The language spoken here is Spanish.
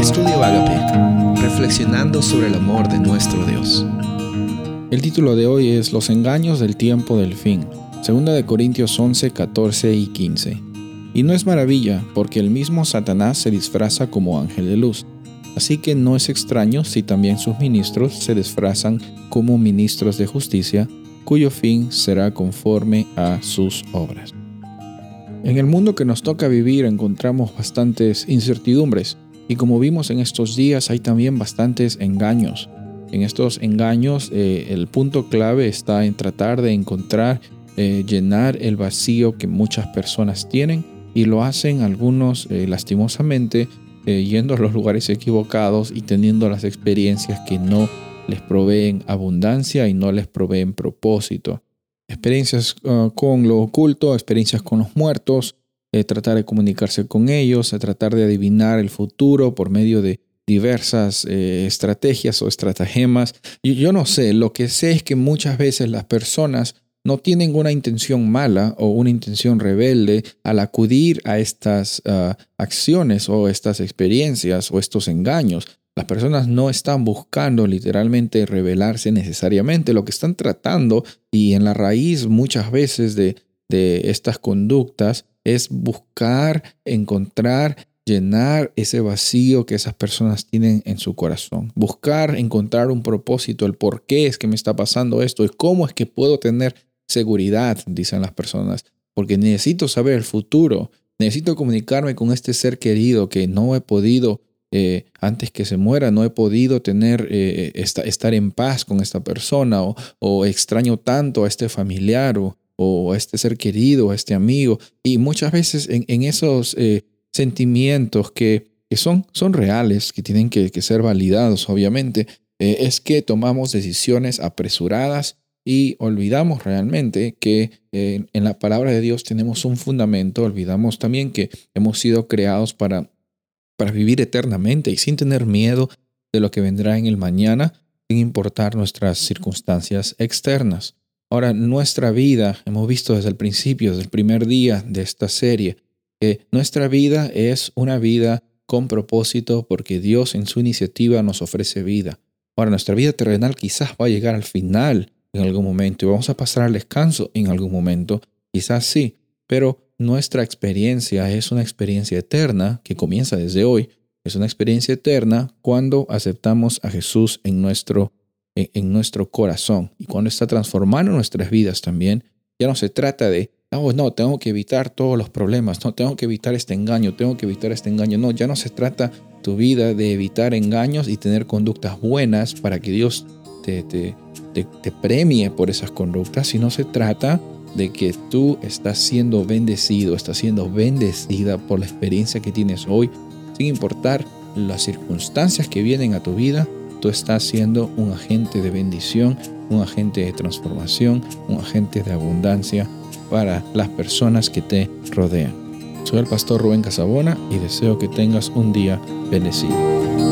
Estudio Agape, reflexionando sobre el amor de nuestro Dios. El título de hoy es Los engaños del tiempo del fin. Segunda de Corintios 11, 14 y 15. Y no es maravilla, porque el mismo Satanás se disfraza como ángel de luz. Así que no es extraño si también sus ministros se disfrazan como ministros de justicia, cuyo fin será conforme a sus obras. En el mundo que nos toca vivir encontramos bastantes incertidumbres y como vimos en estos días hay también bastantes engaños. En estos engaños eh, el punto clave está en tratar de encontrar, eh, llenar el vacío que muchas personas tienen y lo hacen algunos eh, lastimosamente yendo a los lugares equivocados y teniendo las experiencias que no les proveen abundancia y no les proveen propósito experiencias ah, con lo oculto, experiencias con los muertos, eh, tratar de comunicarse con ellos, tratar de adivinar el futuro por medio de diversas eh, estrategias o estratagemas. Yo no sé, lo que sé es que muchas veces las personas no tienen una intención mala o una intención rebelde al acudir a estas ah, acciones o estas experiencias o estos engaños. Las personas no están buscando literalmente revelarse necesariamente, lo que están tratando y en la raíz muchas veces de estas conductas es buscar, encontrar, llenar ese vacío que esas personas tienen en su corazón. Buscar, encontrar un propósito, el por qué es que me está pasando esto y cómo es que puedo tener seguridad, dicen las personas, porque necesito saber el futuro, necesito comunicarme con este ser querido que no he podido eh, antes que se muera, no he podido tener, eh, estar en paz con esta persona o, extraño tanto a este familiar o, a este ser querido, a este amigo. Y muchas veces en, esos eh, sentimientos que, son, son, reales, que tienen que, ser validados, obviamente, es que tomamos decisiones apresuradas y olvidamos realmente que en la palabra de Dios tenemos un fundamento, olvidamos también que hemos sido creados para para vivir eternamente y sin tener miedo de lo que vendrá en el mañana, sin importar nuestras circunstancias externas. Ahora, nuestra vida, hemos visto desde el principio, desde el primer día de esta serie, que nuestra vida es una vida con propósito porque Dios en su iniciativa nos ofrece vida. Ahora, nuestra vida terrenal quizás va a llegar al final en algún momento y vamos a pasar al descanso en algún momento, quizás sí, pero nuestra experiencia es una experiencia eterna que comienza desde hoy. Es una experiencia eterna cuando aceptamos a Jesús en nuestro, en, nuestro corazón y cuando está transformando nuestras vidas también. Ya no se trata de, oh, no, tengo que evitar todos los problemas, no, tengo que evitar este engaño, tengo que evitar este engaño. No, ya no se trata tu vida de evitar engaños y tener conductas buenas para que Dios te, te, premie por esas conductas, sino se trata de que tú estás siendo bendecido, estás siendo bendecida por la experiencia que tienes hoy, sin importar las circunstancias que vienen a tu vida, tú estás siendo un agente de bendición, un agente de transformación, un agente de abundancia para las personas que te rodean. Soy el pastor Rubén Casabona y deseo que tengas un día bendecido.